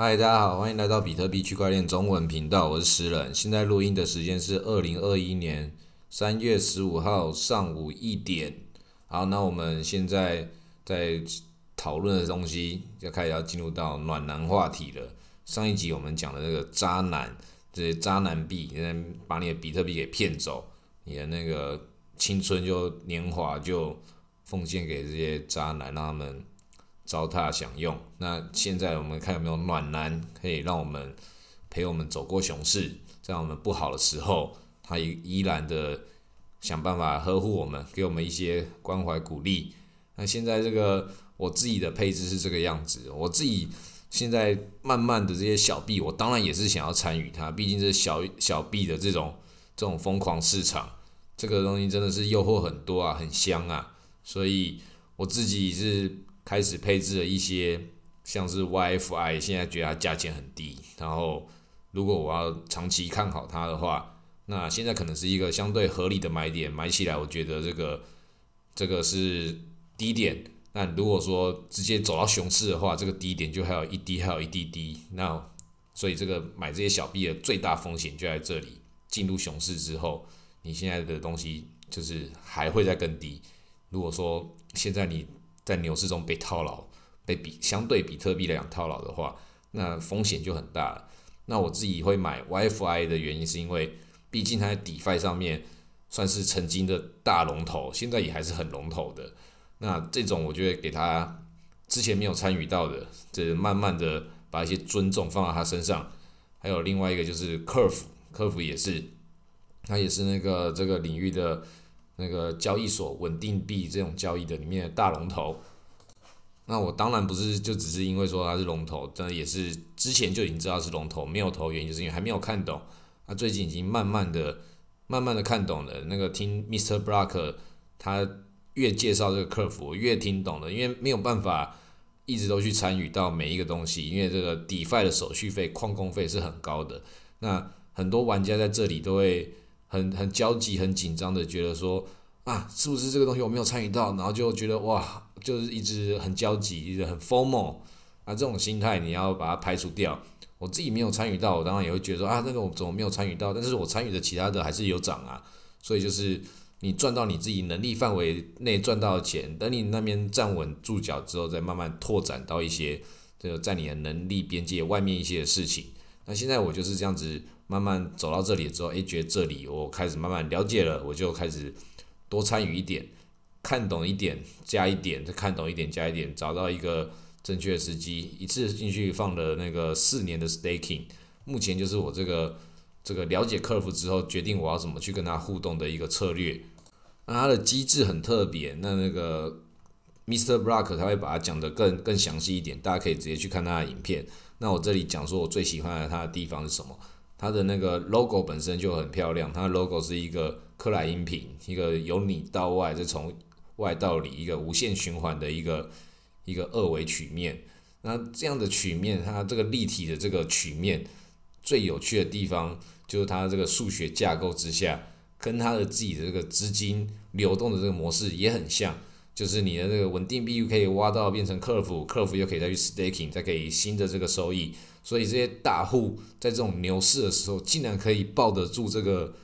嗨，大家好，欢迎来到比特币区块链中文频道，我是石人。现在录音的时间是二零二一年三月十五号上午一点。好，那我们现在在讨论的东西就开始要进入到暖男话题了。上一集我们讲的那个渣男，这些渣男币，把你的比特币给骗走，你的那个青春就年华就奉献给这些渣男，让他们。糟蹋享用。那现在我们看有没有暖男可以让我们陪我们走过熊市，在我们不好的时候，他依依然的想办法呵护我们，给我们一些关怀鼓励。那现在这个我自己的配置是这个样子，我自己现在慢慢的这些小币，我当然也是想要参与它，毕竟是小小币的这种这种疯狂市场，这个东西真的是诱惑很多啊，很香啊，所以我自己是。开始配置了一些像是 YFI，现在觉得它价钱很低，然后如果我要长期看好它的话，那现在可能是一个相对合理的买点，买起来我觉得这个这个是低点。那如果说直接走到熊市的话，这个低点就还有一低，还有一滴滴。那所以这个买这些小币的最大风险就在这里，进入熊市之后，你现在的东西就是还会再更低。如果说现在你在牛市中被套牢，被比相对比特币来讲套牢的话，那风险就很大了。那我自己会买 YFI 的原因是因为，毕竟它在 DeFi 上面算是曾经的大龙头，现在也还是很龙头的。那这种我觉得给他之前没有参与到的，这慢慢的把一些尊重放到他身上。还有另外一个就是 Curve，Curve 也是，它也是那个这个领域的。那个交易所稳定币这种交易的里面的大龙头，那我当然不是就只是因为说它是龙头，但也是之前就已经知道是龙头，没有投原因就是因为还没有看懂。那最近已经慢慢的、慢慢的看懂了。那个听 Mr. Block 他越介绍这个客服越听懂了，因为没有办法一直都去参与到每一个东西，因为这个 DeFi 的手续费、矿工费是很高的。那很多玩家在这里都会。很很焦急、很紧张的，觉得说啊，是不是这个东西我没有参与到，然后就觉得哇，就是一直很焦急，一直很 formal 啊，这种心态你要把它排除掉。我自己没有参与到，我当然也会觉得说啊，那个我怎么没有参与到？但是我参与的其他的还是有涨啊，所以就是你赚到你自己能力范围内赚到的钱，等你那边站稳住脚之后，再慢慢拓展到一些这个在你的能力边界外面一些的事情。那现在我就是这样子。慢慢走到这里之后，诶，觉得这里我开始慢慢了解了，我就开始多参与一点，看懂一点加一点，再看懂一点加一点，找到一个正确的时机，一次进去放了那个四年的 staking，目前就是我这个这个了解客服之后，决定我要怎么去跟他互动的一个策略。那它的机制很特别，那那个 Mr. Block 他会把它讲的更更详细一点，大家可以直接去看他的影片。那我这里讲说我最喜欢的他的地方是什么？它的那个 logo 本身就很漂亮，它的 logo 是一个克莱因瓶，一个由里到外，再从外到里，一个无限循环的一个一个二维曲面。那这样的曲面，它这个立体的这个曲面，最有趣的地方就是它这个数学架构之下，跟它的自己的这个资金流动的这个模式也很像，就是你的这个稳定币又可以挖到变成客服，客服又可以再去 staking，再给新的这个收益。所以这些大户在这种牛市的时候，竟然可以抱得住这个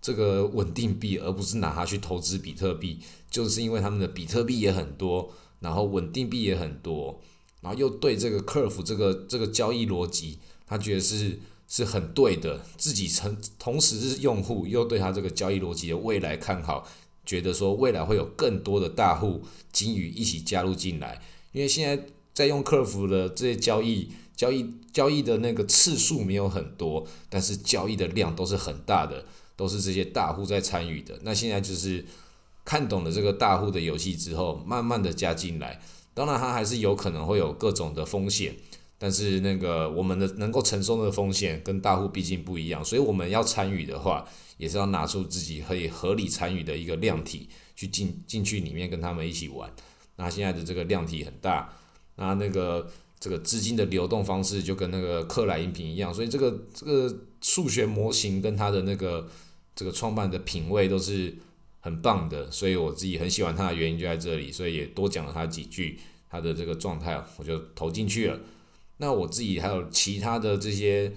这个稳定币，而不是拿它去投资比特币，就是因为他们的比特币也很多，然后稳定币也很多，然后又对这个 curve 这个这个交易逻辑，他觉得是是很对的，自己成同时是用户，又对他这个交易逻辑的未来看好，觉得说未来会有更多的大户金鱼一起加入进来，因为现在在用 curve 的这些交易。交易交易的那个次数没有很多，但是交易的量都是很大的，都是这些大户在参与的。那现在就是看懂了这个大户的游戏之后，慢慢的加进来。当然，它还是有可能会有各种的风险，但是那个我们的能够承受的风险跟大户毕竟不一样，所以我们要参与的话，也是要拿出自己可以合理参与的一个量体去进进去里面跟他们一起玩。那现在的这个量体很大，那那个。这个资金的流动方式就跟那个克莱因瓶一样，所以这个这个数学模型跟他的那个这个创办的品味都是很棒的，所以我自己很喜欢他的原因就在这里，所以也多讲了他几句他的这个状态，我就投进去了。那我自己还有其他的这些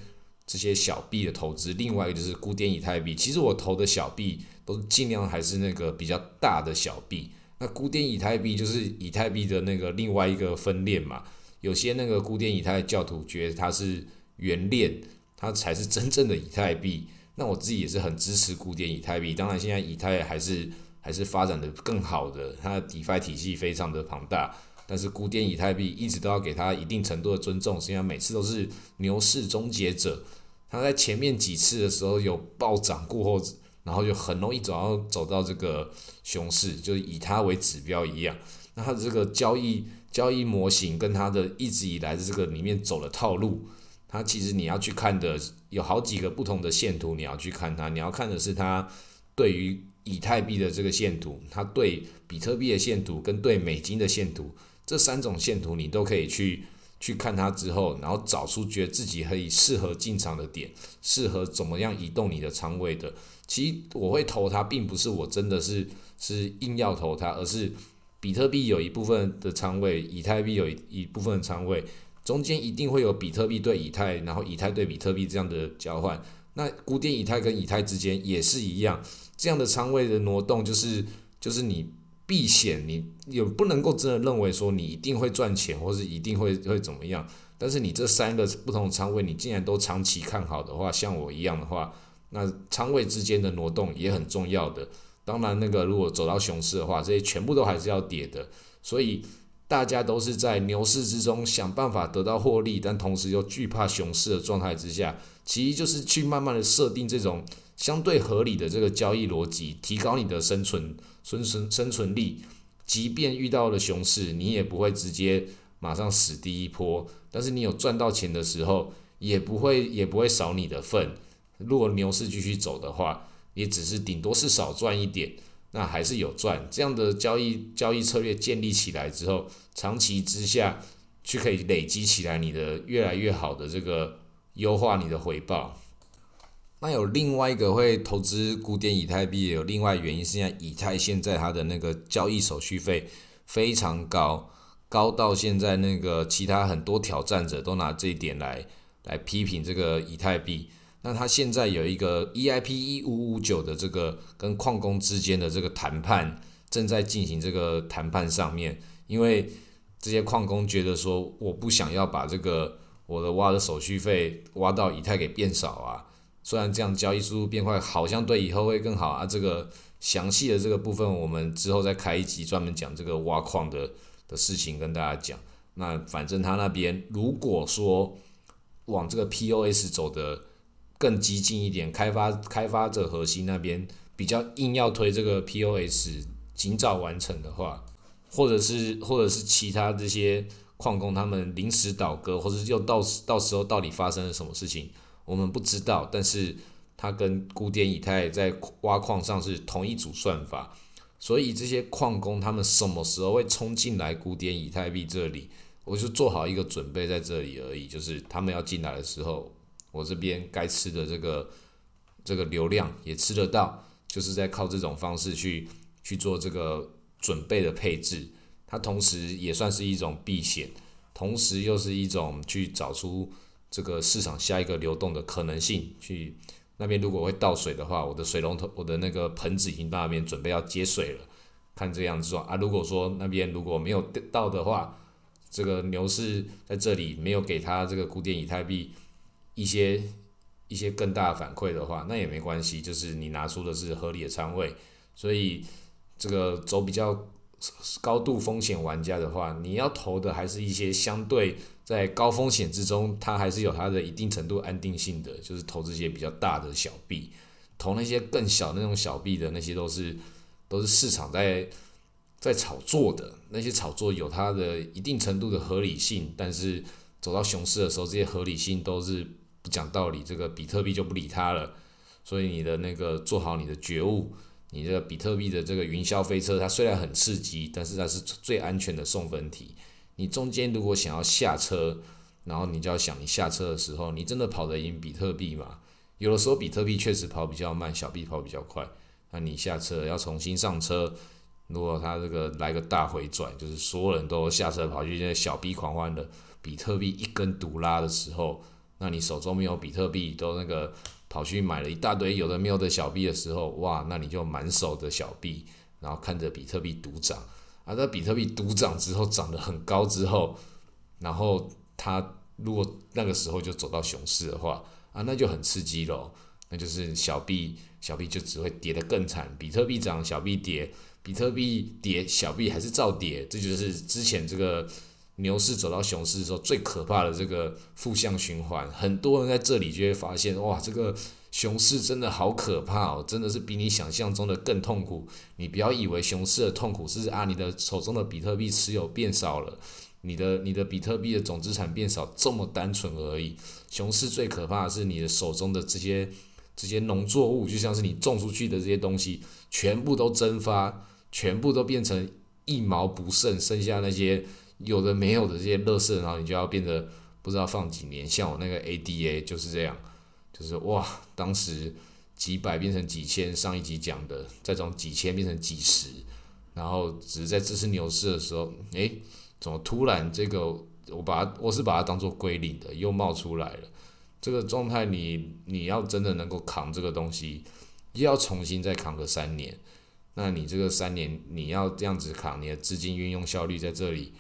这些小币的投资，另外一个就是古典以太币。其实我投的小币都尽量还是那个比较大的小币。那古典以太币就是以太币的那个另外一个分链嘛。有些那个古典以太教徒觉得它是原链，它才是真正的以太币。那我自己也是很支持古典以太币。当然，现在以太还是还是发展的更好的，它的 DeFi 体系非常的庞大。但是古典以太币一直都要给它一定程度的尊重，实际上每次都是牛市终结者。它在前面几次的时候有暴涨过后，然后就很容易走到走到这个熊市，就是以它为指标一样。那它的这个交易交易模型跟它的一直以来的这个里面走的套路，它其实你要去看的有好几个不同的线图，你要去看它，你要看的是它对于以太币的这个线图，它对比特币的线图跟对美金的线图。这三种线图你都可以去去看它之后，然后找出觉得自己可以适合进场的点，适合怎么样移动你的仓位的。其实我会投它，并不是我真的是是硬要投它，而是比特币有一部分的仓位，以太币有一一部分的仓位，中间一定会有比特币对以太，然后以太对比特币这样的交换。那古典以太跟以太之间也是一样，这样的仓位的挪动就是就是你。避险，你也不能够真的认为说你一定会赚钱，或是一定会会怎么样。但是你这三个不同的仓位，你竟然都长期看好的话，像我一样的话，那仓位之间的挪动也很重要的。当然，那个如果走到熊市的话，这些全部都还是要跌的。所以大家都是在牛市之中想办法得到获利，但同时又惧怕熊市的状态之下，其实就是去慢慢的设定这种相对合理的这个交易逻辑，提高你的生存。生存生存力，即便遇到了熊市，你也不会直接马上死第一波。但是你有赚到钱的时候，也不会也不会少你的份。如果牛市继续走的话，也只是顶多是少赚一点，那还是有赚。这样的交易交易策略建立起来之后，长期之下，去可以累积起来你的越来越好的这个优化你的回报。那有另外一个会投资古典以太币，有另外原因是现在以太现在它的那个交易手续费非常高，高到现在那个其他很多挑战者都拿这一点来来批评这个以太币。那他现在有一个 EIP 一五五九的这个跟矿工之间的这个谈判正在进行这个谈判上面，因为这些矿工觉得说我不想要把这个我的挖的手续费挖到以太给变少啊。虽然这样交易速度变快，好像对以后会更好啊。这个详细的这个部分，我们之后再开一集专门讲这个挖矿的的事情跟大家讲。那反正他那边如果说往这个 POS 走的更激进一点，开发开发者核心那边比较硬要推这个 POS 尽早完成的话，或者是或者是其他这些矿工他们临时倒戈，或者又到到时候到底发生了什么事情？我们不知道，但是它跟古典以太在挖矿上是同一组算法，所以这些矿工他们什么时候会冲进来古典以太币这里，我就做好一个准备在这里而已，就是他们要进来的时候，我这边该吃的这个这个流量也吃得到，就是在靠这种方式去去做这个准备的配置，它同时也算是一种避险，同时又是一种去找出。这个市场下一个流动的可能性，去那边如果会倒水的话，我的水龙头，我的那个盆子已经到那边准备要接水了。看这样子说啊，如果说那边如果没有到的话，这个牛市在这里没有给他这个古典以太币一些一些更大的反馈的话，那也没关系，就是你拿出的是合理的仓位，所以这个走比较高度风险玩家的话，你要投的还是一些相对。在高风险之中，它还是有它的一定程度安定性的，就是投这些比较大的小币，投那些更小那种小币的那些都是都是市场在在炒作的，那些炒作有它的一定程度的合理性，但是走到熊市的时候，这些合理性都是不讲道理，这个比特币就不理它了，所以你的那个做好你的觉悟，你这个比特币的这个云霄飞车，它虽然很刺激，但是它是最安全的送分题。你中间如果想要下车，然后你就要想，你下车的时候，你真的跑得赢比特币吗？有的时候比特币确实跑比较慢，小币跑比较快。那你下车要重新上车，如果它这个来个大回转，就是所有人都下车跑去，现在小币狂欢的，比特币一根独拉的时候，那你手中没有比特币，都那个跑去买了一大堆有的没有的小币的时候，哇，那你就满手的小币，然后看着比特币独涨，啊，那比特币独涨之后涨得很高之后，然后它如果那个时候就走到熊市的话，啊，那就很刺激咯，那就是小币小币就只会跌得更惨，比特币涨，小币跌。比特币跌，小币还是照跌，这就是之前这个牛市走到熊市的时候最可怕的这个负向循环。很多人在这里就会发现，哇，这个熊市真的好可怕哦，真的是比你想象中的更痛苦。你不要以为熊市的痛苦是啊，你的手中的比特币持有变少了，你的你的比特币的总资产变少这么单纯而已。熊市最可怕的是你的手中的这些这些农作物，就像是你种出去的这些东西，全部都蒸发。全部都变成一毛不剩，剩下那些有的没有的这些垃圾，然后你就要变得不知道放几年。像我那个 ADA 就是这样，就是哇，当时几百变成几千，上一集讲的，再从几千变成几十，然后只是在这次牛市的时候，诶，怎么突然这个我把它我是把它当做归零的，又冒出来了。这个状态，你你要真的能够扛这个东西，又要重新再扛个三年。那你这个三年你要这样子扛，你的资金运用效率在这里，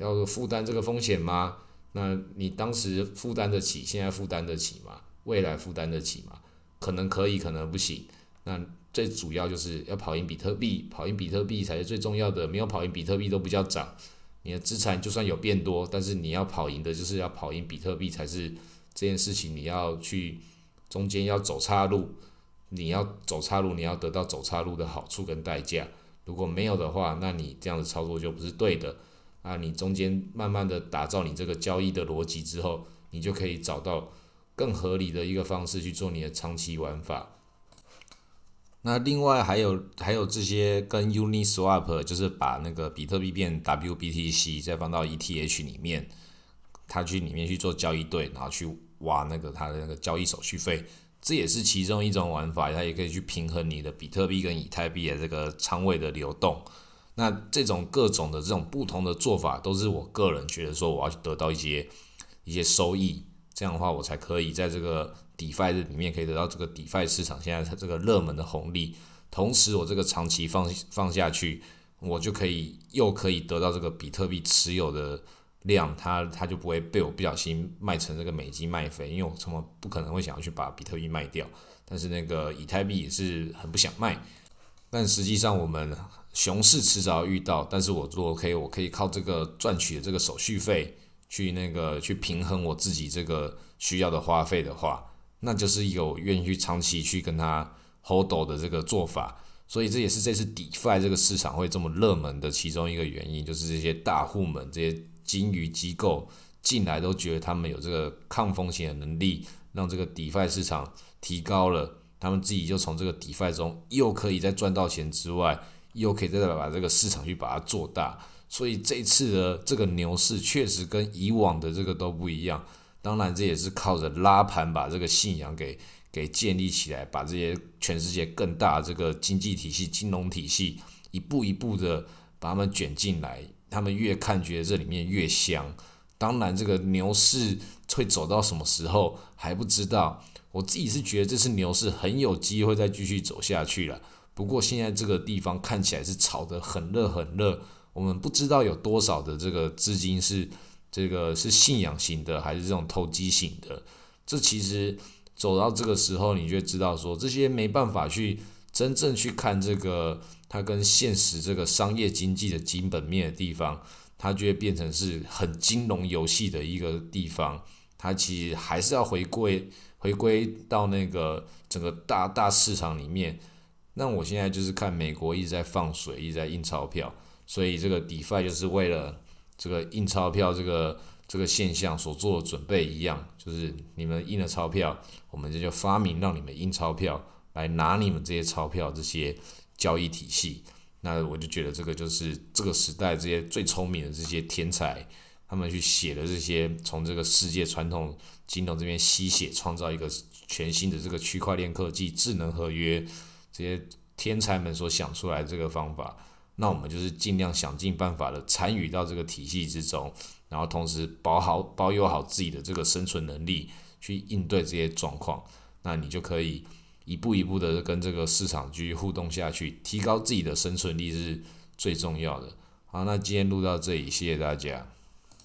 要负担这个风险吗？那你当时负担得起，现在负担得起吗？未来负担得起吗？可能可以，可能不行。那最主要就是要跑赢比特币，跑赢比特币才是最重要的。没有跑赢比特币都不叫涨。你的资产就算有变多，但是你要跑赢的就是要跑赢比特币才是这件事情。你要去中间要走岔路。你要走岔路，你要得到走岔路的好处跟代价。如果没有的话，那你这样的操作就不是对的。啊，你中间慢慢的打造你这个交易的逻辑之后，你就可以找到更合理的一个方式去做你的长期玩法。那另外还有还有这些跟 Uniswap，就是把那个比特币变 WBTC，再放到 ETH 里面，他去里面去做交易对，然后去挖那个他的那个交易手续费。这也是其中一种玩法，它也可以去平衡你的比特币跟以太币的这个仓位的流动。那这种各种的这种不同的做法，都是我个人觉得说我要得到一些一些收益，这样的话我才可以在这个 DeFi 里面可以得到这个 DeFi 市场现在它这个热门的红利。同时，我这个长期放放下去，我就可以又可以得到这个比特币持有的。量，它它就不会被我不小心卖成这个美金卖飞，因为我怎么不可能会想要去把比特币卖掉？但是那个以太币也是很不想卖。但实际上我们熊市迟早要遇到，但是我做 OK，我可以靠这个赚取的这个手续费去那个去平衡我自己这个需要的花费的话，那就是有愿意去长期去跟他 hold 的这个做法。所以这也是这次 DeFi 这个市场会这么热门的其中一个原因，就是这些大户们这些。金鱼机构进来都觉得他们有这个抗风险的能力，让这个 DeFi 市场提高了，他们自己就从这个 DeFi 中又可以再赚到钱之外，又可以再把这个市场去把它做大。所以这次的这个牛市确实跟以往的这个都不一样。当然，这也是靠着拉盘把这个信仰给给建立起来，把这些全世界更大这个经济体系、金融体系一步一步的把他们卷进来。他们越看觉得这里面越香，当然这个牛市会走到什么时候还不知道。我自己是觉得这次牛市很有机会再继续走下去了。不过现在这个地方看起来是炒得很热很热，我们不知道有多少的这个资金是这个是信仰型的还是这种投机型的。这其实走到这个时候，你就知道说这些没办法去真正去看这个。它跟现实这个商业经济的基本面的地方，它就会变成是很金融游戏的一个地方。它其实还是要回归回归到那个整个大大市场里面。那我现在就是看美国一直在放水，一直在印钞票，所以这个 DeFi 就是为了这个印钞票这个这个现象所做的准备一样，就是你们印了钞票，我们这就发明让你们印钞票来拿你们这些钞票这些。交易体系，那我就觉得这个就是这个时代这些最聪明的这些天才，他们去写的这些从这个世界传统金融这边吸血，创造一个全新的这个区块链科技、智能合约，这些天才们所想出来这个方法，那我们就是尽量想尽办法的参与到这个体系之中，然后同时保好保有好自己的这个生存能力，去应对这些状况，那你就可以一步一步的跟这个市场继续互动下去，提高自己的生存力是最重要的。好，那今天录到这里，谢谢大家。